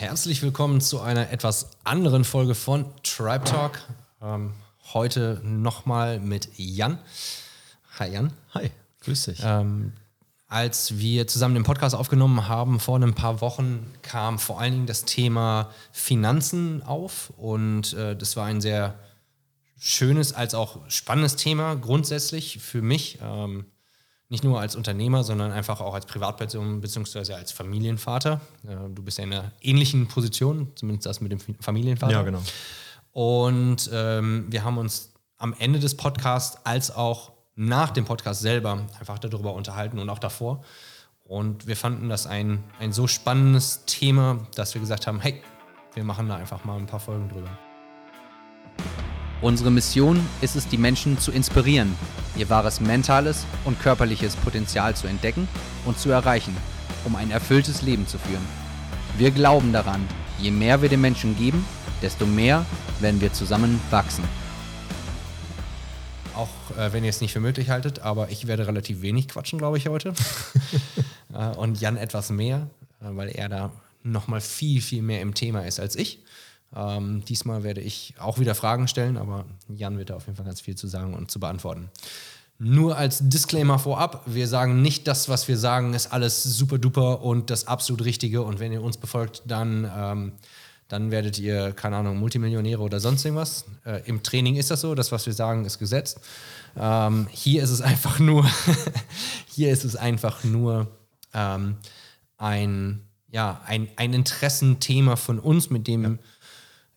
Herzlich willkommen zu einer etwas anderen Folge von Tribe Talk. Ähm, heute nochmal mit Jan. Hi Jan. Hi, grüß dich. Ähm, als wir zusammen den Podcast aufgenommen haben vor ein paar Wochen, kam vor allen Dingen das Thema Finanzen auf und äh, das war ein sehr schönes als auch spannendes Thema grundsätzlich für mich. Ähm, nicht nur als Unternehmer, sondern einfach auch als Privatperson bzw. als Familienvater. Äh, du bist ja in einer ähnlichen Position, zumindest das mit dem Familienvater. Ja, genau. Und ähm, wir haben uns am Ende des Podcasts als auch nach dem Podcast selber einfach darüber unterhalten und auch davor. Und wir fanden das ein, ein so spannendes Thema, dass wir gesagt haben, hey, wir machen da einfach mal ein paar Folgen drüber. Unsere Mission ist es, die Menschen zu inspirieren, ihr wahres mentales und körperliches Potenzial zu entdecken und zu erreichen, um ein erfülltes Leben zu führen. Wir glauben daran, je mehr wir den Menschen geben, desto mehr werden wir zusammen wachsen. Auch äh, wenn ihr es nicht für möglich haltet, aber ich werde relativ wenig quatschen, glaube ich, heute. äh, und Jan etwas mehr, äh, weil er da nochmal viel, viel mehr im Thema ist als ich. Ähm, diesmal werde ich auch wieder Fragen stellen, aber Jan wird da auf jeden Fall ganz viel zu sagen und zu beantworten. Nur als Disclaimer vorab, wir sagen nicht, das, was wir sagen, ist alles super duper und das absolut Richtige. Und wenn ihr uns befolgt, dann, ähm, dann werdet ihr, keine Ahnung, Multimillionäre oder sonst irgendwas. Äh, Im Training ist das so, das, was wir sagen, ist gesetzt. Ähm, hier ist es einfach nur, hier ist es einfach nur ähm, ein, ja, ein, ein Interessenthema von uns, mit dem ja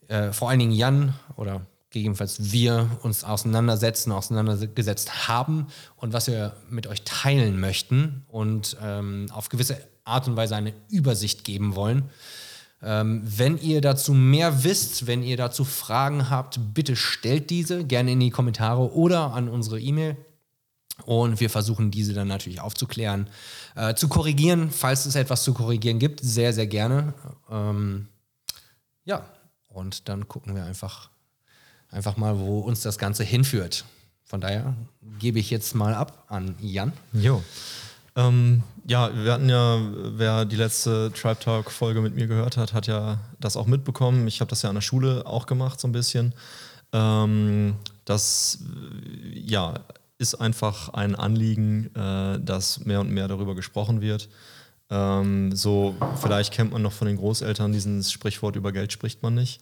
äh, vor allen Dingen Jan oder gegebenenfalls wir uns auseinandersetzen, auseinandergesetzt haben und was wir mit euch teilen möchten und ähm, auf gewisse Art und Weise eine Übersicht geben wollen. Ähm, wenn ihr dazu mehr wisst, wenn ihr dazu Fragen habt, bitte stellt diese gerne in die Kommentare oder an unsere E-Mail. Und wir versuchen diese dann natürlich aufzuklären, äh, zu korrigieren, falls es etwas zu korrigieren gibt, sehr, sehr gerne. Ähm, ja, und dann gucken wir einfach, einfach mal, wo uns das Ganze hinführt. Von daher gebe ich jetzt mal ab an Jan. Jo. Ähm, ja, wir hatten ja, wer die letzte Tribe Talk Folge mit mir gehört hat, hat ja das auch mitbekommen. Ich habe das ja an der Schule auch gemacht, so ein bisschen. Ähm, das, ja, ist einfach ein Anliegen, äh, dass mehr und mehr darüber gesprochen wird. Ähm, so, vielleicht kennt man noch von den Großeltern dieses Sprichwort, über Geld spricht man nicht.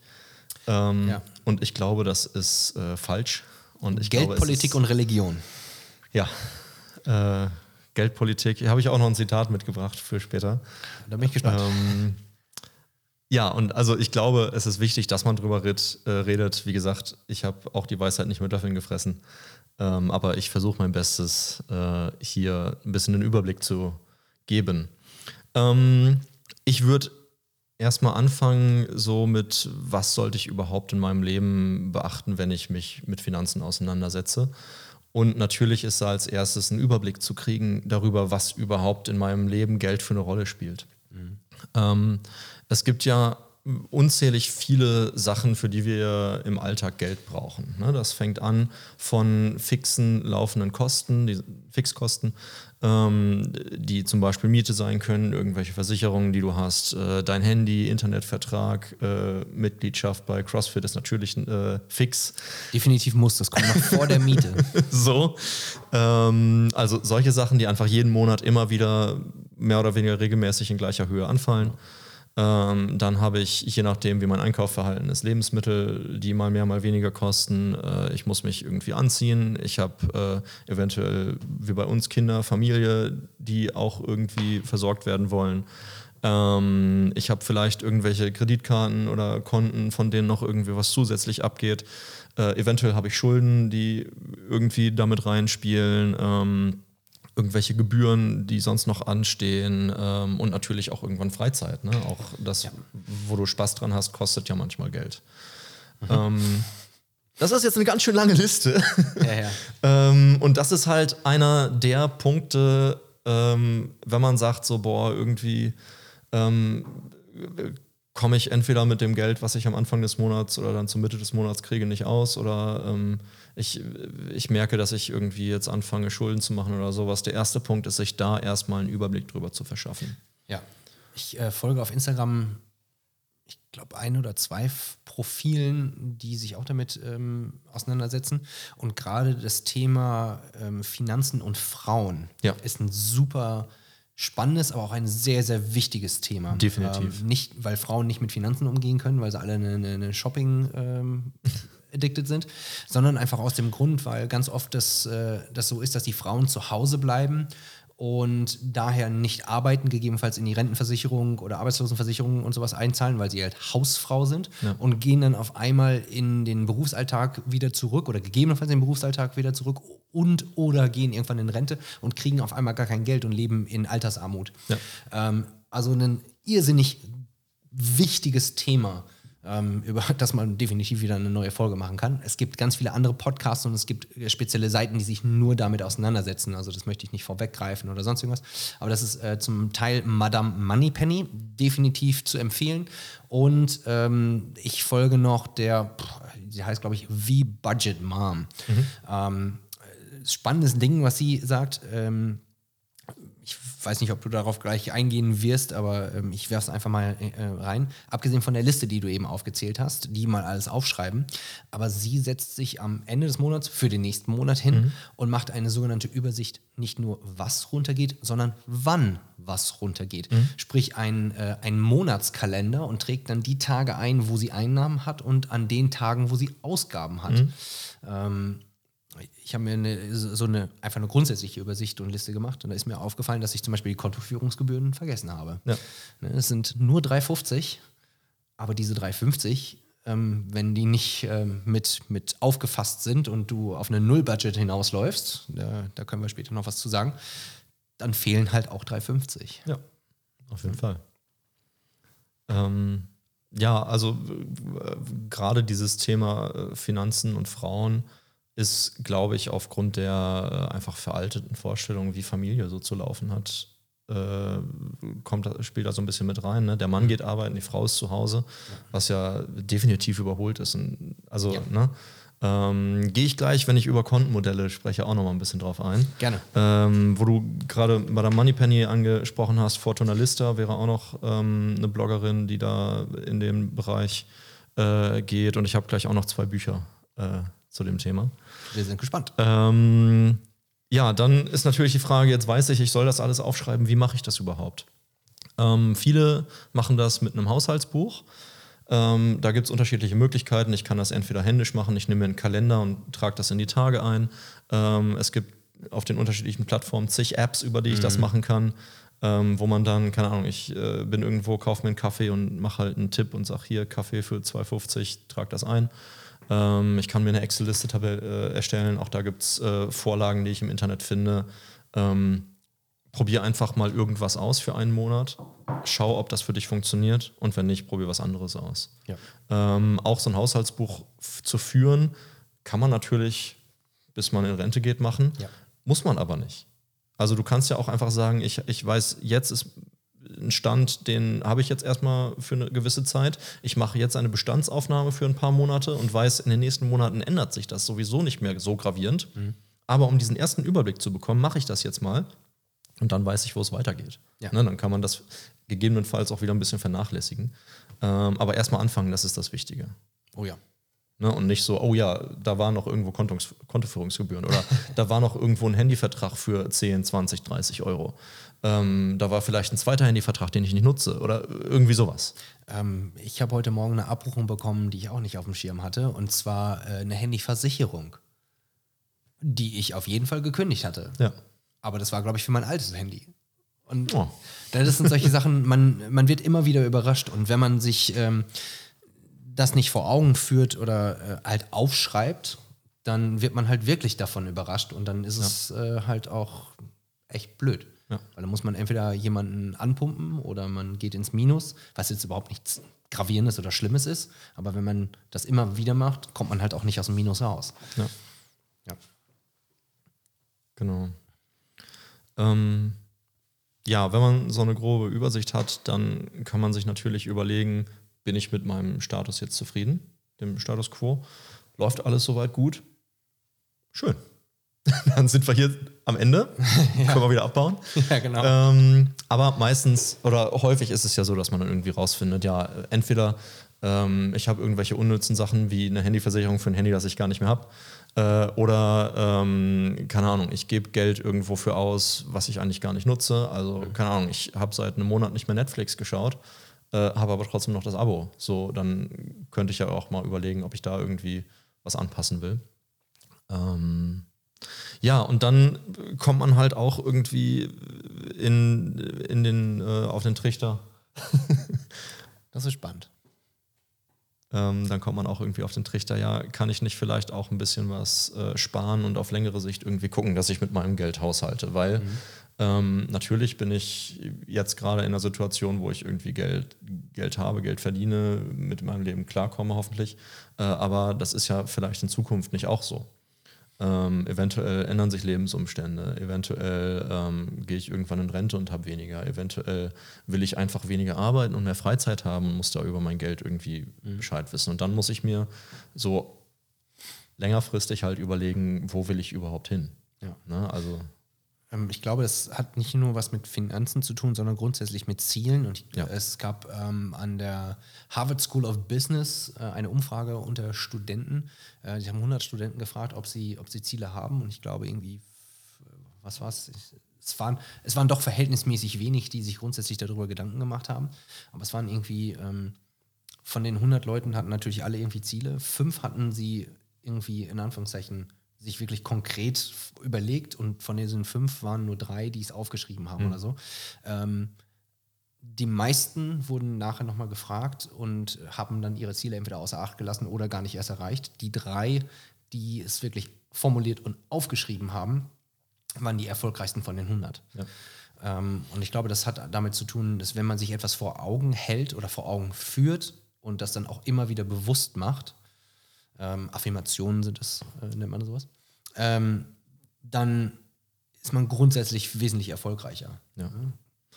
Ähm, ja. Und ich glaube, das ist äh, falsch. Und ich Geldpolitik glaube, und Religion. Ja. Äh, Geldpolitik. Hier habe ich auch noch ein Zitat mitgebracht für später. Da bin ich gespannt. Ähm, ja, und also ich glaube, es ist wichtig, dass man drüber red, äh, redet. Wie gesagt, ich habe auch die Weisheit nicht mit Löffeln gefressen. Ähm, aber ich versuche mein Bestes, äh, hier ein bisschen einen Überblick zu geben. Ähm, ich würde erstmal anfangen, so mit, was sollte ich überhaupt in meinem Leben beachten, wenn ich mich mit Finanzen auseinandersetze. Und natürlich ist da als erstes ein Überblick zu kriegen darüber, was überhaupt in meinem Leben Geld für eine Rolle spielt. Mhm. Ähm, es gibt ja unzählig viele Sachen, für die wir im Alltag Geld brauchen. Ne? Das fängt an von fixen laufenden Kosten, die Fixkosten, ähm, die zum Beispiel Miete sein können, irgendwelche Versicherungen, die du hast, äh, dein Handy, Internetvertrag, äh, Mitgliedschaft bei CrossFit ist natürlich äh, fix. Definitiv muss, das kommt noch vor der Miete. so, ähm, also solche Sachen, die einfach jeden Monat immer wieder mehr oder weniger regelmäßig in gleicher Höhe anfallen. Ähm, dann habe ich, je nachdem, wie mein Einkaufverhalten ist, Lebensmittel, die mal mehr, mal weniger kosten. Äh, ich muss mich irgendwie anziehen. Ich habe äh, eventuell, wie bei uns, Kinder, Familie, die auch irgendwie versorgt werden wollen. Ähm, ich habe vielleicht irgendwelche Kreditkarten oder Konten, von denen noch irgendwie was zusätzlich abgeht. Äh, eventuell habe ich Schulden, die irgendwie damit reinspielen. Ähm, irgendwelche Gebühren, die sonst noch anstehen ähm, und natürlich auch irgendwann Freizeit. Ne? Auch das, ja. wo du Spaß dran hast, kostet ja manchmal Geld. Mhm. Ähm, das ist jetzt eine ganz schön lange Liste. Ja, ja. ähm, und das ist halt einer der Punkte, ähm, wenn man sagt, so, boah, irgendwie ähm, komme ich entweder mit dem Geld, was ich am Anfang des Monats oder dann zur Mitte des Monats kriege, nicht aus oder ähm, ich, ich merke, dass ich irgendwie jetzt anfange, Schulden zu machen oder sowas. Der erste Punkt ist, sich da erstmal einen Überblick drüber zu verschaffen. Ja. Ich äh, folge auf Instagram ich glaube, ein oder zwei Profilen, die sich auch damit ähm, auseinandersetzen. Und gerade das Thema ähm, Finanzen und Frauen ja. ist ein super spannendes, aber auch ein sehr, sehr wichtiges Thema. Definitiv. Ähm, nicht, weil Frauen nicht mit Finanzen umgehen können, weil sie alle eine, eine Shopping ähm, addicted sind, sondern einfach aus dem Grund, weil ganz oft das, äh, das so ist, dass die Frauen zu Hause bleiben und daher nicht arbeiten, gegebenenfalls in die Rentenversicherung oder Arbeitslosenversicherung und sowas einzahlen, weil sie halt Hausfrau sind ja. und gehen dann auf einmal in den Berufsalltag wieder zurück oder gegebenenfalls in den Berufsalltag wieder zurück und oder gehen irgendwann in Rente und kriegen auf einmal gar kein Geld und leben in Altersarmut. Ja. Ähm, also ein irrsinnig wichtiges Thema ähm, über das man definitiv wieder eine neue Folge machen kann. Es gibt ganz viele andere Podcasts und es gibt äh, spezielle Seiten, die sich nur damit auseinandersetzen. Also das möchte ich nicht vorweggreifen oder sonst irgendwas. Aber das ist äh, zum Teil Madame Moneypenny definitiv zu empfehlen. Und ähm, ich folge noch der, sie heißt glaube ich V-Budget Mom. Mhm. Ähm, spannendes Ding, was sie sagt. Ähm, weiß nicht, ob du darauf gleich eingehen wirst, aber ähm, ich werfe es einfach mal äh, rein. Abgesehen von der Liste, die du eben aufgezählt hast, die mal alles aufschreiben. Aber sie setzt sich am Ende des Monats für den nächsten Monat hin mhm. und macht eine sogenannte Übersicht, nicht nur was runtergeht, sondern wann was runtergeht. Mhm. Sprich ein, äh, ein Monatskalender und trägt dann die Tage ein, wo sie Einnahmen hat und an den Tagen, wo sie Ausgaben hat. Mhm. Ähm, ich habe mir eine, so eine einfach eine grundsätzliche Übersicht und Liste gemacht und da ist mir aufgefallen, dass ich zum Beispiel die Kontoführungsgebühren vergessen habe. Ja. Ne, es sind nur 3,50, aber diese 3,50, ähm, wenn die nicht ähm, mit, mit aufgefasst sind und du auf eine Null-Budget hinausläufst, da, da, können wir später noch was zu sagen, dann fehlen halt auch 3,50. Ja, auf jeden Fall. Ähm, ja, also äh, gerade dieses Thema äh, Finanzen und Frauen ist, glaube ich, aufgrund der äh, einfach veralteten Vorstellungen, wie Familie so zu laufen hat, äh, kommt, spielt da so ein bisschen mit rein. Ne? Der Mann geht arbeiten, die Frau ist zu Hause, was ja definitiv überholt ist. Und also, ja. ne? Ähm, Gehe ich gleich, wenn ich über Kontenmodelle spreche, auch noch mal ein bisschen drauf ein. Gerne. Ähm, wo du gerade bei der Moneypenny angesprochen hast, Fortuna Lista wäre auch noch ähm, eine Bloggerin, die da in dem Bereich äh, geht. Und ich habe gleich auch noch zwei Bücher äh, zu dem Thema. Wir sind gespannt. Ähm, ja, dann ist natürlich die Frage, jetzt weiß ich, ich soll das alles aufschreiben, wie mache ich das überhaupt? Ähm, viele machen das mit einem Haushaltsbuch. Ähm, da gibt es unterschiedliche Möglichkeiten. Ich kann das entweder händisch machen, ich nehme mir einen Kalender und trage das in die Tage ein. Ähm, es gibt auf den unterschiedlichen Plattformen zig Apps, über die ich mhm. das machen kann. Ähm, wo man dann, keine Ahnung, ich äh, bin irgendwo, kaufe mir einen Kaffee und mache halt einen Tipp und sage hier Kaffee für 2,50, trage das ein. Ähm, ich kann mir eine Excel-Liste äh, erstellen. Auch da gibt es äh, Vorlagen, die ich im Internet finde. Ähm, probier einfach mal irgendwas aus für einen Monat. Schau, ob das für dich funktioniert. Und wenn nicht, probier was anderes aus. Ja. Ähm, auch so ein Haushaltsbuch zu führen, kann man natürlich, bis man in Rente geht, machen. Ja. Muss man aber nicht. Also du kannst ja auch einfach sagen, ich, ich weiß, jetzt ist einen Stand, den habe ich jetzt erstmal für eine gewisse Zeit. Ich mache jetzt eine Bestandsaufnahme für ein paar Monate und weiß, in den nächsten Monaten ändert sich das sowieso nicht mehr so gravierend. Mhm. Aber um diesen ersten Überblick zu bekommen, mache ich das jetzt mal und dann weiß ich, wo es weitergeht. Ja. Ne, dann kann man das gegebenenfalls auch wieder ein bisschen vernachlässigen. Ähm, aber erstmal anfangen, das ist das Wichtige. Oh ja. Ne, und nicht so, oh ja, da waren noch irgendwo Kontos, Kontoführungsgebühren oder da war noch irgendwo ein Handyvertrag für 10, 20, 30 Euro. Ähm, da war vielleicht ein zweiter Handyvertrag, den ich nicht nutze oder irgendwie sowas. Ähm, ich habe heute Morgen eine Abbuchung bekommen, die ich auch nicht auf dem Schirm hatte, und zwar äh, eine Handyversicherung, die ich auf jeden Fall gekündigt hatte. Ja. Aber das war, glaube ich, für mein altes Handy. Und oh. das sind solche Sachen, man, man wird immer wieder überrascht. Und wenn man sich ähm, das nicht vor Augen führt oder äh, halt aufschreibt, dann wird man halt wirklich davon überrascht und dann ist ja. es äh, halt auch echt blöd. Ja. Weil dann muss man entweder jemanden anpumpen oder man geht ins Minus, was jetzt überhaupt nichts Gravierendes oder Schlimmes ist. Aber wenn man das immer wieder macht, kommt man halt auch nicht aus dem Minus raus. Ja. ja. Genau. Ähm, ja, wenn man so eine grobe Übersicht hat, dann kann man sich natürlich überlegen, bin ich mit meinem Status jetzt zufrieden, dem Status quo? Läuft alles soweit gut? Schön. dann sind wir hier am Ende. Können wir wieder abbauen. Ja, genau. Ähm, aber meistens oder häufig ist es ja so, dass man dann irgendwie rausfindet, ja, entweder ähm, ich habe irgendwelche unnützen Sachen wie eine Handyversicherung für ein Handy, das ich gar nicht mehr habe. Äh, oder, ähm, keine Ahnung, ich gebe Geld irgendwo für aus, was ich eigentlich gar nicht nutze. Also, keine Ahnung, ich habe seit einem Monat nicht mehr Netflix geschaut, äh, habe aber trotzdem noch das Abo. So, dann könnte ich ja auch mal überlegen, ob ich da irgendwie was anpassen will. Ähm, ja, und dann kommt man halt auch irgendwie in, in den, äh, auf den Trichter. Das ist spannend. Ähm, dann kommt man auch irgendwie auf den Trichter, ja, kann ich nicht vielleicht auch ein bisschen was äh, sparen und auf längere Sicht irgendwie gucken, dass ich mit meinem Geld haushalte, weil Mhm. ähm, natürlich bin ich jetzt gerade in einer Situation, wo ich irgendwie Geld, Geld habe, Geld verdiene, mit meinem Leben klarkomme hoffentlich, äh, aber das ist ja vielleicht in Zukunft nicht auch so. Ähm, eventuell ändern sich Lebensumstände, eventuell ähm, gehe ich irgendwann in Rente und habe weniger, eventuell will ich einfach weniger arbeiten und mehr Freizeit haben und muss da über mein Geld irgendwie Bescheid wissen. Und dann muss ich mir so längerfristig halt überlegen, wo will ich überhaupt hin. Ja. Ne? Also Ich glaube, das hat nicht nur was mit Finanzen zu tun, sondern grundsätzlich mit Zielen. Und Ja. es gab ähm, an der Harvard School of Business äh, eine Umfrage unter Studenten. Äh, die haben 100 Studenten gefragt, ob sie, ob sie Ziele haben. Und ich glaube, irgendwie, f- was war es? Es waren, es waren doch verhältnismäßig wenig, die sich grundsätzlich darüber Gedanken gemacht haben. Aber es waren irgendwie, ähm, von den 100 Leuten hatten natürlich alle irgendwie Ziele. Fünf hatten sie irgendwie in Anführungszeichen sich wirklich konkret überlegt und von diesen fünf waren nur drei, die es aufgeschrieben haben oder so. Ähm, die meisten wurden nachher nochmal gefragt und haben dann ihre Ziele entweder außer Acht gelassen oder gar nicht erst erreicht. Die drei, die es wirklich formuliert und aufgeschrieben haben, waren die erfolgreichsten von den 100. Ähm, und ich glaube, das hat damit zu tun, dass wenn man sich etwas vor Augen hält oder vor Augen führt und das dann auch immer wieder bewusst macht, ähm, Affirmationen sind das, äh, nennt man sowas, ähm, dann ist man grundsätzlich wesentlich erfolgreicher. Ja.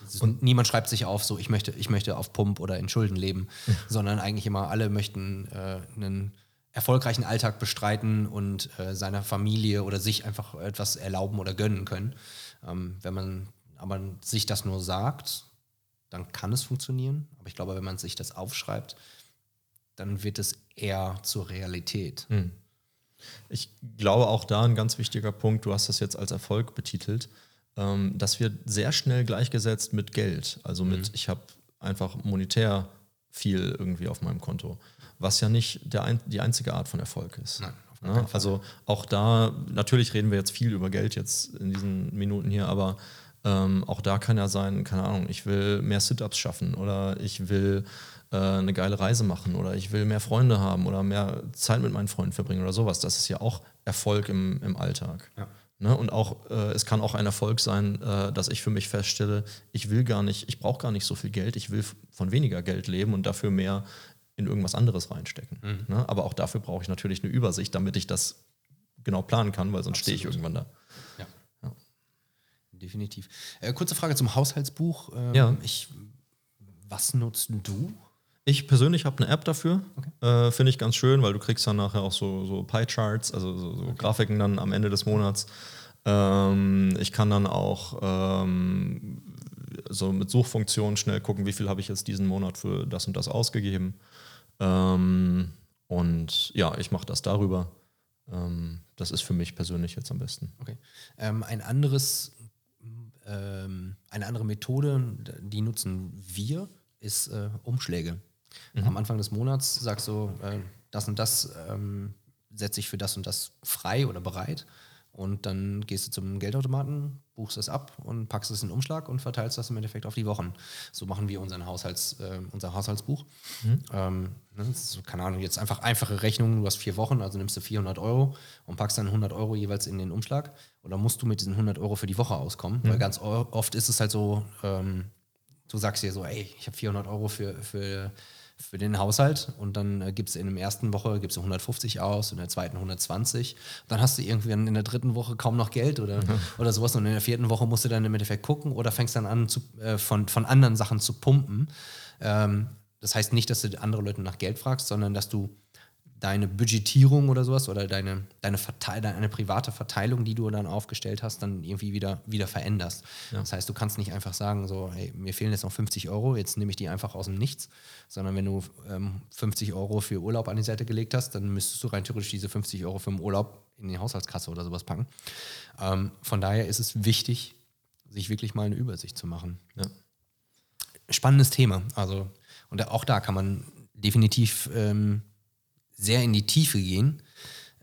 Ist- niemand schreibt sich auf, so ich möchte, ich möchte auf Pump oder in Schulden leben, sondern eigentlich immer alle möchten äh, einen erfolgreichen Alltag bestreiten und äh, seiner Familie oder sich einfach etwas erlauben oder gönnen können. Ähm, wenn man aber sich das nur sagt, dann kann es funktionieren. Aber ich glaube, wenn man sich das aufschreibt, dann wird es eher zur Realität. Ich glaube auch da ein ganz wichtiger Punkt, du hast das jetzt als Erfolg betitelt, ähm, das wird sehr schnell gleichgesetzt mit Geld. Also mit, ich habe einfach monetär viel irgendwie auf meinem Konto, was ja nicht der ein, die einzige Art von Erfolg ist. Nein, Ja, Fall. also auch da, natürlich reden wir jetzt viel über Geld jetzt in diesen Minuten hier, aber ähm, auch da kann ja sein, keine Ahnung, ich will mehr Sit-ups schaffen oder ich will äh, eine geile Reise machen oder ich will mehr Freunde haben oder mehr Zeit mit meinen Freunden verbringen oder sowas. Das ist ja auch Erfolg im, im Alltag. Ja. Ne? Und auch, äh, es kann auch ein Erfolg sein, äh, dass ich für mich feststelle, ich will gar nicht, ich brauche gar nicht so viel Geld, ich will von weniger Geld leben und dafür mehr in irgendwas anderes reinstecken. Ne? Aber auch dafür brauche ich natürlich eine Übersicht, damit ich das genau planen kann, weil sonst stehe ich irgendwann da. Ja. Definitiv. Äh, kurze Frage zum Haushaltsbuch. Ähm, Ja. Ich, was nutzt du? Ich persönlich habe eine App dafür. Äh, Finde ich ganz schön, weil du kriegst dann nachher auch so, so Pie-Charts, also so, so Grafiken dann am Ende des Monats. Ähm, ich kann dann auch ähm, so mit Suchfunktionen schnell gucken, wie viel habe ich jetzt diesen Monat für das und das ausgegeben. Ähm, und ja, ich mache das darüber. Ähm, das ist für mich persönlich jetzt am besten. Okay. Ähm, ein anderes, ähm, eine andere Methode, die nutzen wir, ist äh, Umschläge. Am Anfang des Monats sagst du, äh, das und das ähm, setze ich für das und das frei oder bereit. Und dann gehst du zum Geldautomaten, buchst es ab und packst es in den Umschlag und verteilst das im Endeffekt auf die Wochen. So machen wir unseren Haushalts, äh, unser Haushaltsbuch. Ähm, ne, so, keine Ahnung, jetzt einfach einfache Rechnungen, du hast vier Wochen, also nimmst du 400 Euro und packst dann 100 Euro jeweils in den Umschlag. Oder musst du mit diesen 100 Euro für die Woche auskommen? Weil ganz oft ist es halt so, ähm, du sagst dir so, ey, ich habe 400 Euro für, für, für den Haushalt und dann äh, gibst du in der ersten Woche gibst du 150 aus, in der zweiten 120. Dann hast du irgendwann in der dritten Woche kaum noch Geld oder, oder sowas und in der vierten Woche musst du dann im Endeffekt gucken oder fängst dann an, zu, äh, von, von anderen Sachen zu pumpen. Ähm, das heißt nicht, dass du andere Leute nach Geld fragst, sondern dass du deine Budgetierung oder sowas oder deine, deine, Verteil deine private Verteilung, die du dann aufgestellt hast, dann irgendwie wieder, wieder veränderst. Ja. Das heißt, du kannst nicht einfach sagen, so, hey, mir fehlen jetzt noch 50 Euro, jetzt nehme ich die einfach aus dem Nichts, sondern wenn du ähm, 50 Euro für Urlaub an die Seite gelegt hast, dann müsstest du rein theoretisch diese 50 Euro für den Urlaub in die Haushaltskasse oder sowas packen. Ähm, von daher ist es wichtig, sich wirklich mal eine Übersicht zu machen. Ja. Spannendes Thema. Also, und auch da kann man definitiv ähm, sehr in die Tiefe gehen.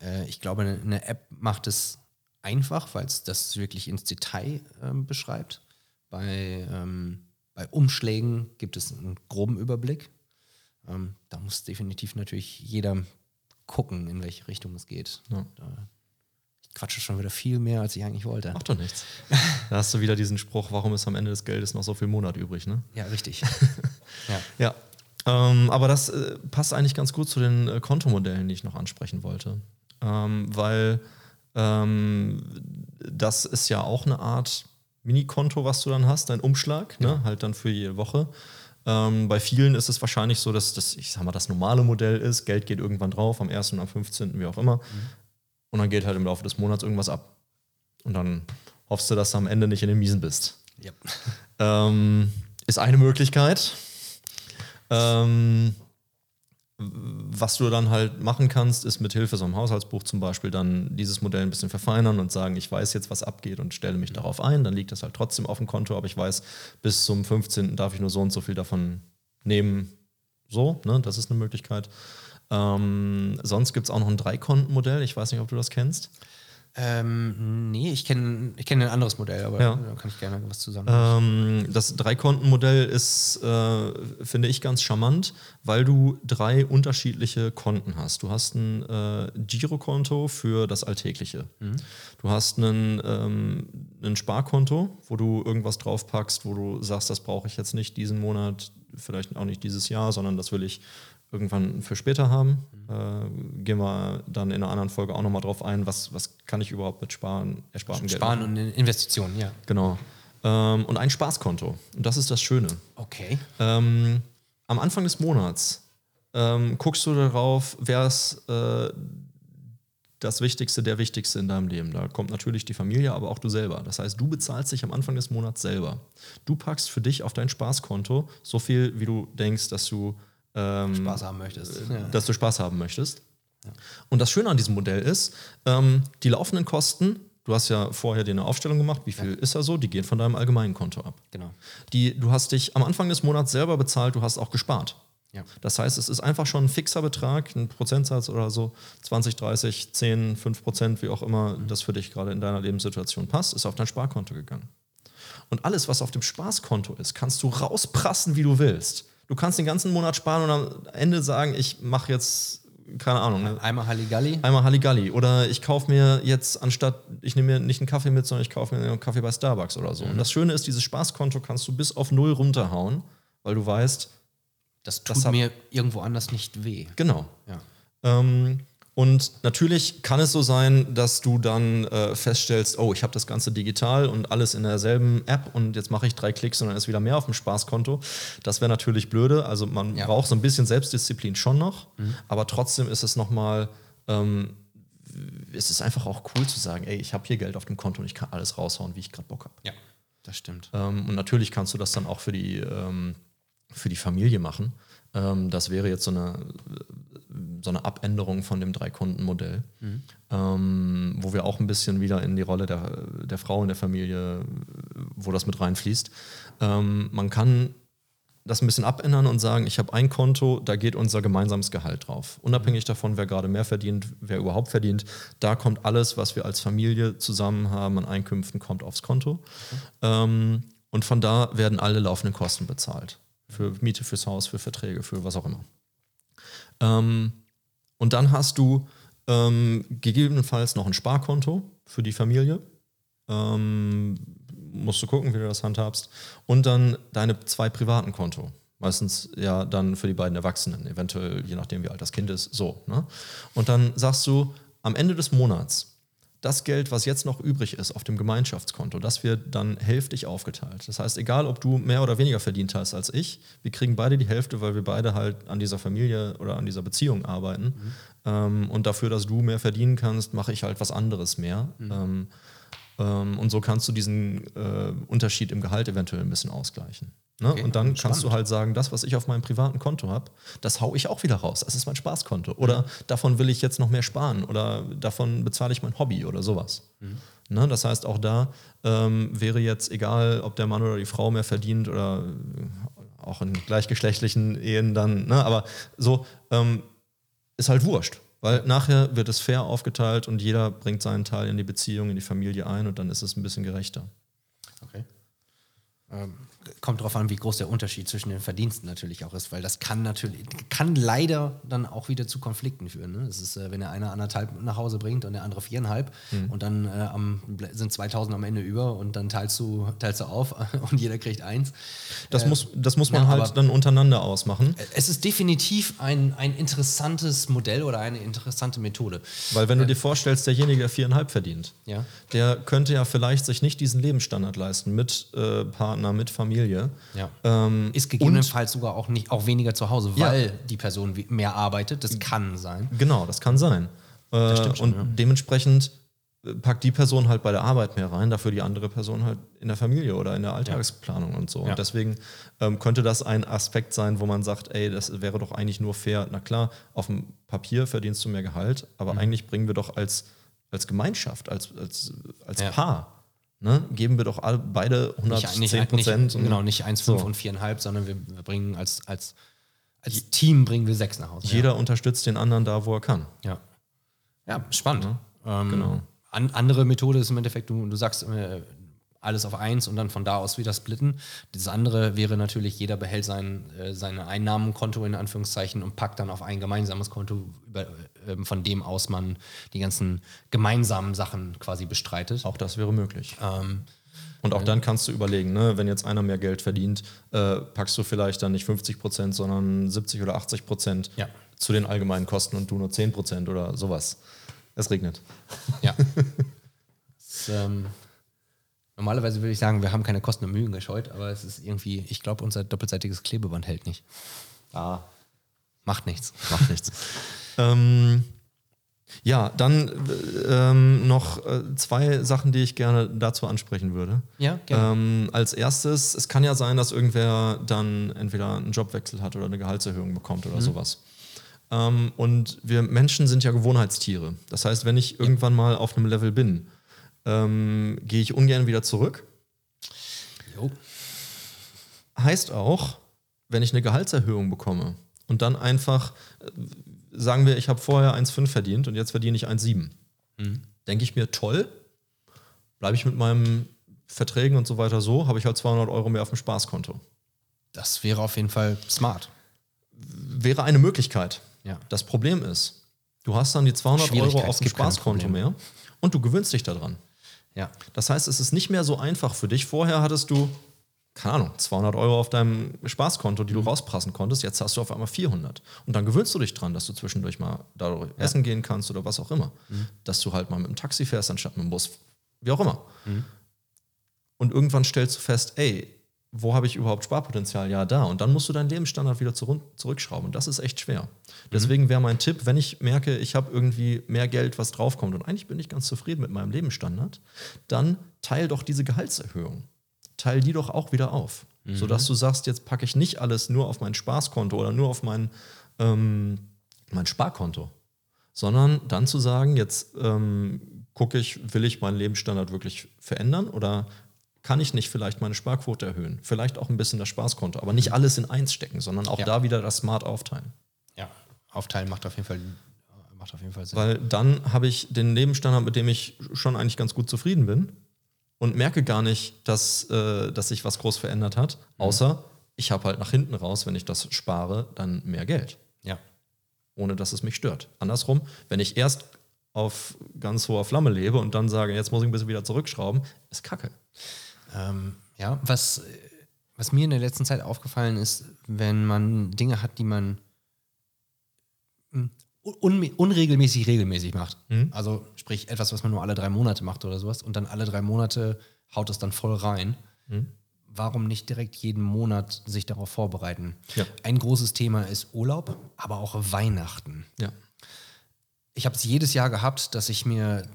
Äh, ich glaube, eine App macht es einfach, weil es das wirklich ins Detail äh, beschreibt. Bei, ähm, bei Umschlägen gibt es einen groben Überblick. Ähm, da muss definitiv natürlich jeder gucken, in welche Richtung es geht. Ja. ich quatsche schon wieder viel mehr, als ich eigentlich wollte. Macht doch nichts. da hast du wieder diesen Spruch, warum ist am Ende des Geldes noch so viel Monat übrig, ne? Ja, richtig. ja. ja. Ähm, aber das äh, passt eigentlich ganz gut zu den äh, Kontomodellen, die ich noch ansprechen wollte. Ähm, weil ähm, das ist ja auch eine Art Minikonto, was du dann hast, dein Umschlag, ne? ja. ne? halt dann für jede Woche. Ähm, bei vielen ist es wahrscheinlich so, dass das, ich sag mal, das normale Modell ist, Geld geht irgendwann drauf, am 1. und am 15., wie auch immer. Mhm. Und dann geht halt im Laufe des Monats irgendwas ab. Und dann hoffst du, dass du am Ende nicht in den Miesen bist. Yep. Ähm, ist eine Möglichkeit. Ähm, was du dann halt machen kannst, ist mit Hilfe so einem Haushaltsbuch zum Beispiel dann dieses Modell ein bisschen verfeinern und sagen, ich weiß jetzt, was abgeht und stelle mich mhm. darauf ein. Dann liegt das halt trotzdem auf dem Konto, aber ich weiß, bis zum 15. darf ich nur so und so viel davon nehmen. So, ne? das ist eine Möglichkeit. Ähm, sonst gibt es auch noch ein Dreikontenmodell. Ich weiß nicht, ob du das kennst. Ähm, nee, ich kenne ich kenn ein anderes Modell, aber ja. da kann ich gerne was zusammen. Ähm, das Dreikontenmodell ist, äh, finde ich, ganz charmant, weil du drei unterschiedliche Konten hast. Du hast ein äh, Girokonto für das Alltägliche. Mhm. Du hast einen, ähm, ein Sparkonto, wo du irgendwas draufpackst, wo du sagst, das brauche ich jetzt nicht diesen Monat, vielleicht auch nicht dieses Jahr, sondern das will ich irgendwann für später haben. Äh, gehen wir dann in einer anderen Folge auch nochmal drauf ein, was, was kann ich überhaupt mit Sparen, ersparten Geld Sparen und Investitionen, ja. Genau. Ähm, und ein Spaßkonto. Und das ist das Schöne. Okay. Ähm, am Anfang des Monats ähm, guckst du darauf, wer ist äh, das Wichtigste, der Wichtigste in deinem Leben. Da kommt natürlich die Familie, aber auch du selber. Das heißt, du bezahlst dich am Anfang des Monats selber. Du packst für dich auf dein Spaßkonto so viel, wie du denkst, dass du ähm, Spaß haben möchtest. Äh, dass du Spaß haben möchtest. Ja. Und das Schöne an diesem Modell ist, ähm, die laufenden Kosten, du hast ja vorher dir eine Aufstellung gemacht, wie viel ja. ist da so, die gehen von deinem allgemeinen Konto ab. Genau. Die, du hast dich am Anfang des Monats selber bezahlt, du hast auch gespart. Ja. Das heißt, es ist einfach schon ein fixer Betrag, ein Prozentsatz oder so, 20, 30, 10, 5 Prozent, wie auch immer mhm. das für dich gerade in deiner Lebenssituation passt, ist auf dein Sparkonto gegangen. Und alles, was auf dem Spaßkonto ist, kannst du rausprassen, wie du willst. Du kannst den ganzen Monat sparen und am Ende sagen, ich mache jetzt, keine Ahnung. Ne? Einmal Halligalli. Einmal Halligalli. Oder ich kaufe mir jetzt, anstatt, ich nehme mir nicht einen Kaffee mit, sondern ich kaufe mir einen Kaffee bei Starbucks oder so. Mhm. Und das Schöne ist, dieses Spaßkonto kannst du bis auf null runterhauen, weil du weißt, das tut das mir irgendwo anders nicht weh. Genau. Ja. Ähm, und natürlich kann es so sein, dass du dann äh, feststellst, oh, ich habe das Ganze digital und alles in derselben App und jetzt mache ich drei Klicks und dann ist wieder mehr auf dem Spaßkonto. Das wäre natürlich blöde. Also man ja. braucht so ein bisschen Selbstdisziplin schon noch, mhm. aber trotzdem ist es nochmal, ähm, ist es einfach auch cool zu sagen, ey, ich habe hier Geld auf dem Konto und ich kann alles raushauen, wie ich gerade Bock habe. Ja, das stimmt. Ähm, und natürlich kannst du das dann auch für die, ähm, für die Familie machen. Ähm, das wäre jetzt so eine so eine Abänderung von dem Drei-Kunden-Modell, mhm. ähm, wo wir auch ein bisschen wieder in die Rolle der, der Frau in der Familie, wo das mit reinfließt. Ähm, man kann das ein bisschen abändern und sagen, ich habe ein Konto, da geht unser gemeinsames Gehalt drauf. Unabhängig davon, wer gerade mehr verdient, wer überhaupt verdient, da kommt alles, was wir als Familie zusammen haben an Einkünften, kommt aufs Konto. Mhm. Ähm, und von da werden alle laufenden Kosten bezahlt. Für Miete, fürs Haus, für Verträge, für was auch immer. Ähm, und dann hast du ähm, gegebenenfalls noch ein Sparkonto für die Familie. Ähm, musst du gucken, wie du das handhabst. Und dann deine zwei privaten Konto. Meistens ja dann für die beiden Erwachsenen, eventuell je nachdem, wie alt das Kind ist. So. Ne? Und dann sagst du, am Ende des Monats das Geld, was jetzt noch übrig ist auf dem Gemeinschaftskonto, das wird dann hälftig aufgeteilt. Das heißt, egal ob du mehr oder weniger verdient hast als ich, wir kriegen beide die Hälfte, weil wir beide halt an dieser Familie oder an dieser Beziehung arbeiten. Mhm. Ähm, und dafür, dass du mehr verdienen kannst, mache ich halt was anderes mehr. Mhm. Ähm, und so kannst du diesen äh, Unterschied im Gehalt eventuell ein bisschen ausgleichen. Ne? Okay, und dann spannend. kannst du halt sagen, das, was ich auf meinem privaten Konto habe, das haue ich auch wieder raus. Das ist mein Spaßkonto. Oder mhm. davon will ich jetzt noch mehr sparen. Oder davon bezahle ich mein Hobby oder sowas. Mhm. Ne? Das heißt, auch da ähm, wäre jetzt egal, ob der Mann oder die Frau mehr verdient oder auch in gleichgeschlechtlichen Ehen dann, ne? aber so ähm, ist halt wurscht. Weil nachher wird es fair aufgeteilt und jeder bringt seinen Teil in die Beziehung, in die Familie ein und dann ist es ein bisschen gerechter. Okay. Ähm, kommt darauf an, wie groß der Unterschied zwischen den Verdiensten natürlich auch ist, weil das kann natürlich, kann leider dann auch wieder zu Konflikten führen. Ne? Das ist, äh, wenn der eine anderthalb nach Hause bringt und der andere viereinhalb mhm. und dann äh, am, sind 2000 am Ende über und dann teilst du, teilst du auf und jeder kriegt eins. Das, äh, muss, das muss man ja, halt dann untereinander ausmachen. Es ist definitiv ein, ein interessantes Modell oder eine interessante Methode. Weil wenn du dir vorstellst, derjenige, der viereinhalb verdient, ja. der könnte ja vielleicht sich nicht diesen Lebensstandard leisten mit äh, Partner, mit Familie Familie. Ja. Ähm, ist gegebenenfalls sogar auch nicht auch weniger zu Hause, weil ja. die Person mehr arbeitet. Das kann sein. Genau, das kann sein. Äh, schon, und ja. dementsprechend äh, packt die Person halt bei der Arbeit mehr rein, dafür die andere Person halt in der Familie oder in der Alltagsplanung ja. und so. Und deswegen ähm, könnte das ein Aspekt sein, wo man sagt, ey, das wäre doch eigentlich nur fair. Na klar, auf dem Papier verdienst du mehr Gehalt, aber mhm. eigentlich bringen wir doch als, als Gemeinschaft, als, als, als Paar ne, geben wir doch alle, beide 110 Prozent. Genau, nicht 1,5 so. und 4,5, sondern wir, wir, bringen als, als, als Team bringen wir sechs nach Hause. Jeder ja. unterstützt den anderen da, wo er kann. Ja, ja spannend. Ja, ähm, genau. An, andere Methode ist im Endeffekt, du, du sagst, äh, alles auf eins und dann von da aus wieder splitten. Das andere wäre natürlich, jeder behält sein äh, seine Einnahmenkonto in Anführungszeichen und packt dann auf ein gemeinsames Konto, über, äh, von dem aus man die ganzen gemeinsamen Sachen quasi bestreitet. Auch das wäre möglich. Ähm, und auch dann kannst du überlegen, ne, wenn jetzt einer mehr Geld verdient, äh, packst du vielleicht dann nicht 50 Prozent, sondern 70 oder 80 Prozent ja. zu den allgemeinen Kosten und du nur 10 Prozent oder sowas. Es regnet. Ja. das, ähm, Normalerweise würde ich sagen, wir haben keine Kosten und Mühen gescheut, aber es ist irgendwie, ich glaube, unser doppelseitiges Klebeband hält nicht. Ah. Macht nichts. Macht nichts. ähm, ja, dann ähm, noch äh, zwei Sachen, die ich gerne dazu ansprechen würde. Ja, gerne. Ähm, als erstes, es kann ja sein, dass irgendwer dann entweder einen Jobwechsel hat oder eine Gehaltserhöhung bekommt oder mhm. sowas. Ähm, und wir Menschen sind ja Gewohnheitstiere. Das heißt, wenn ich irgendwann mal auf einem Level bin, ähm, gehe ich ungern wieder zurück. Jo. Heißt auch, wenn ich eine Gehaltserhöhung bekomme und dann einfach, äh, sagen wir, ich habe vorher 1,5 verdient und jetzt verdiene ich 1,7, mhm. denke ich mir, toll, bleibe ich mit meinen Verträgen und so weiter so, habe ich halt 200 Euro mehr auf dem Spaßkonto. Das wäre auf jeden Fall smart. Wäre eine Möglichkeit. Ja. Das Problem ist, du hast dann die 200 Euro auf dem Spaßkonto mehr und du gewöhnst dich daran. Ja. Das heißt, es ist nicht mehr so einfach für dich. Vorher hattest du, keine Ahnung, 200 Euro auf deinem Spaßkonto, die mhm. du rausprassen konntest. Jetzt hast du auf einmal 400. Und dann gewöhnst du dich dran, dass du zwischendurch mal dadurch ja. essen gehen kannst oder was auch immer. Mhm. Dass du halt mal mit dem Taxi fährst anstatt mit dem Bus. Wie auch immer. Mhm. Und irgendwann stellst du fest, ey, wo habe ich überhaupt Sparpotenzial? Ja, da. Und dann musst du deinen Lebensstandard wieder zurückschrauben. Und das ist echt schwer. Deswegen wäre mein Tipp, wenn ich merke, ich habe irgendwie mehr Geld, was draufkommt und eigentlich bin ich ganz zufrieden mit meinem Lebensstandard, dann teil doch diese Gehaltserhöhung. Teil die doch auch wieder auf. Mhm. Sodass du sagst, jetzt packe ich nicht alles nur auf mein Spaßkonto oder nur auf mein, ähm, mein Sparkonto, sondern dann zu sagen, jetzt ähm, gucke ich, will ich meinen Lebensstandard wirklich verändern oder kann ich nicht vielleicht meine Sparquote erhöhen? Vielleicht auch ein bisschen das Spaßkonto, aber nicht alles in eins stecken, sondern auch ja. da wieder das Smart aufteilen. Ja, aufteilen macht auf jeden Fall, macht auf jeden Fall Sinn. Weil dann habe ich den Lebensstandard, mit dem ich schon eigentlich ganz gut zufrieden bin und merke gar nicht, dass, äh, dass sich was groß verändert hat, mhm. außer mhm. ich habe halt nach hinten raus, wenn ich das spare, dann mehr Geld. Ja. Ohne dass es mich stört. Andersrum, wenn ich erst auf ganz hoher Flamme lebe und dann sage, jetzt muss ich ein bisschen wieder zurückschrauben, ist Kacke. Ähm, ja, was, was mir in der letzten Zeit aufgefallen ist, wenn man Dinge hat, die man hm, un unregelmäßig regelmäßig macht. Also sprich etwas, was man nur alle drei Monate macht oder sowas und dann alle drei Monate haut es dann voll rein. Warum nicht direkt jeden Monat sich darauf vorbereiten? Ja. Ein großes Thema ist Urlaub, aber auch Weihnachten. Ja. Ich habe es jedes Jahr gehabt, dass ich mir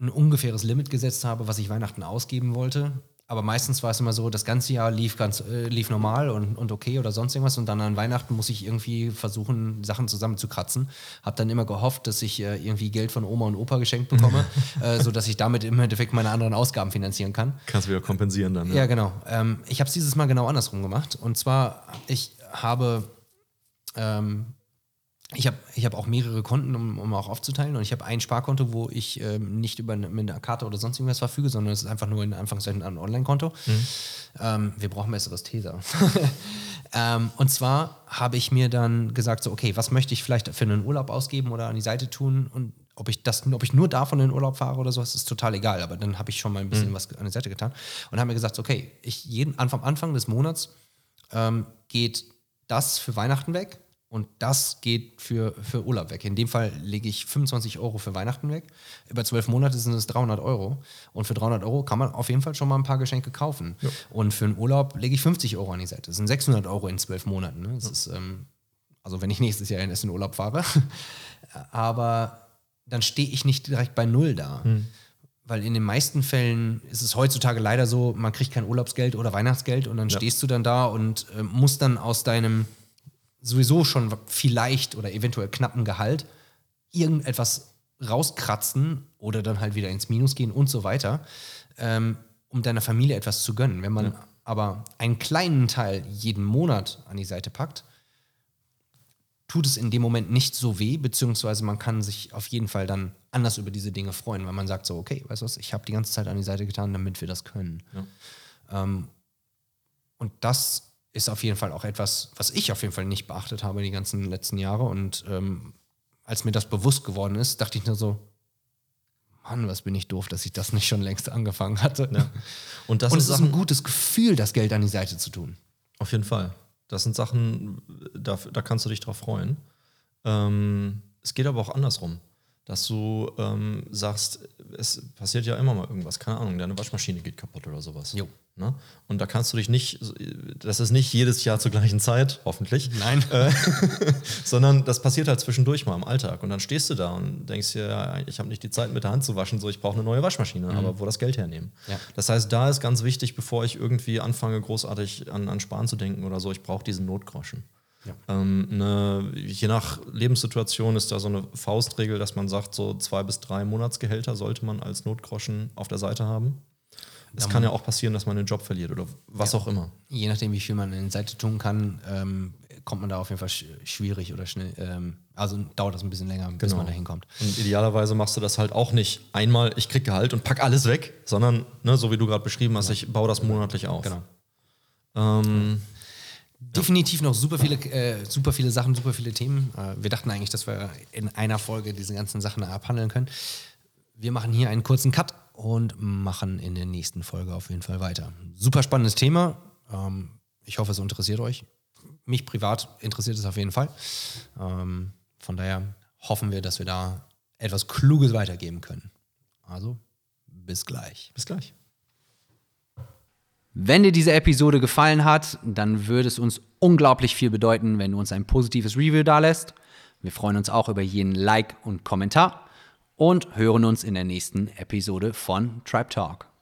ein ungefähres Limit gesetzt habe, was ich Weihnachten ausgeben wollte. Aber meistens war es immer so, das ganze Jahr lief ganz äh, lief normal und, und okay oder sonst irgendwas. Und dann an Weihnachten muss ich irgendwie versuchen, Sachen zusammenzukratzen. Habe dann immer gehofft, dass ich äh, irgendwie Geld von Oma und Opa geschenkt bekomme, äh, sodass ich damit im Endeffekt meine anderen Ausgaben finanzieren kann. Kannst du wieder kompensieren dann. ne? Ja, genau. Ähm, ich habe es dieses Mal genau andersrum gemacht. Und zwar, ich habe, ähm, ich habe ich hab auch mehrere Konten, um, um auch aufzuteilen. Und ich habe ein Sparkonto, wo ich ähm, nicht über eine, mit einer Karte oder sonst irgendwas verfüge, sondern es ist einfach nur in Anführungszeichen ein Online-Konto. Ähm, wir brauchen besseres Teser. ähm, und zwar habe ich mir dann gesagt, so, okay, was möchte ich vielleicht für einen Urlaub ausgeben oder an die Seite tun und ob ich das, ob ich nur davon in den Urlaub fahre oder sowas, ist total egal. Aber dann habe ich schon mal ein bisschen was an die Seite getan und habe mir gesagt, okay, ich jeden am Anfang des Monats ähm, geht das für Weihnachten weg und das geht für, für Urlaub weg. In dem Fall lege ich 25 Euro für Weihnachten weg. Über zwölf Monate sind es 300 Euro. Und für 300 Euro kann man auf jeden Fall schon mal ein paar Geschenke kaufen. Und für einen Urlaub lege ich 50 Euro an die Seite. Das sind 600 Euro in zwölf Monaten. Ne? Das ist, ähm, also wenn ich nächstes Jahr in Essen Urlaub fahre. Aber dann stehe ich nicht direkt bei Null da. Weil in den meisten Fällen ist es heutzutage leider so, man kriegt kein Urlaubsgeld oder Weihnachtsgeld und dann stehst du dann da und äh, musst dann aus deinem sowieso schon vielleicht oder eventuell knappen Gehalt irgendetwas rauskratzen oder dann halt wieder ins Minus gehen und so weiter, ähm, um deiner Familie etwas zu gönnen. Wenn man aber einen kleinen Teil jeden Monat an die Seite packt, tut es in dem Moment nicht so weh, beziehungsweise man kann sich auf jeden Fall dann anders über diese Dinge freuen, weil man sagt so, okay, weißt du was, ich habe die ganze Zeit an die Seite getan, damit wir das können. Ähm, und das ist auf jeden Fall auch etwas, was ich auf jeden Fall nicht beachtet habe die ganzen letzten Jahre. Und ähm, als mir das bewusst geworden ist, dachte ich nur so, Mann, was bin ich doof, dass ich das nicht schon längst angefangen hatte. Und das Und es ist ein gutes Gefühl, das Geld an die Seite zu tun. Auf jeden Fall. Das sind Sachen, da, da kannst du dich drauf freuen. Ähm, es geht aber auch andersrum, dass du ähm, sagst, es passiert ja immer mal irgendwas, keine Ahnung, deine Waschmaschine geht kaputt oder sowas. Jo. Ne? Und da kannst du dich nicht, das ist nicht jedes Jahr zur gleichen Zeit, hoffentlich, Nein. sondern das passiert halt zwischendurch mal im Alltag. Und dann stehst du da und denkst dir, ja, ich habe nicht die Zeit mit der Hand zu waschen, so ich brauche eine neue Waschmaschine, aber wo das Geld hernehmen? Ja. Das heißt, da ist ganz wichtig, bevor ich irgendwie anfange, großartig an, an Sparen zu denken oder so, ich brauche diesen Notgroschen. Ja. Ähm, eine, je nach Lebenssituation ist da so eine Faustregel, dass man sagt, so zwei bis drei Monatsgehälter sollte man als Notgroschen auf der Seite haben. Es Ja, kann ja auch passieren, dass man den Job verliert oder was auch immer. Je nachdem, wie viel man an die Seite tun kann, ähm, kommt man da auf jeden Fall sch schwierig oder schnell. Ähm, also dauert das ein bisschen länger, bis Genau. man da hinkommt. Und idealerweise machst du das halt auch nicht einmal, ich krieg Gehalt und pack alles weg, sondern, ne, so wie du gerade beschrieben hast, ich baue das monatlich auf. Genau. Ähm, Definitiv noch super viele, äh, super viele Sachen, super viele Themen. Äh, wir dachten eigentlich, dass wir in einer Folge diese ganzen Sachen abhandeln können. Wir machen hier einen kurzen Cut und machen in der nächsten Folge auf jeden Fall weiter. Super spannendes Thema. Ähm, ich hoffe, es interessiert euch. Mich privat interessiert es auf jeden Fall. Ähm, von daher hoffen wir, dass wir da etwas Kluges weitergeben können. Also, bis gleich. bis gleich. Wenn dir diese Episode gefallen hat, dann würde es uns unglaublich viel bedeuten, wenn du uns ein positives Review dalässt. Wir freuen uns auch über jeden Like und Kommentar und hören uns in der nächsten Episode von Tribe Talk.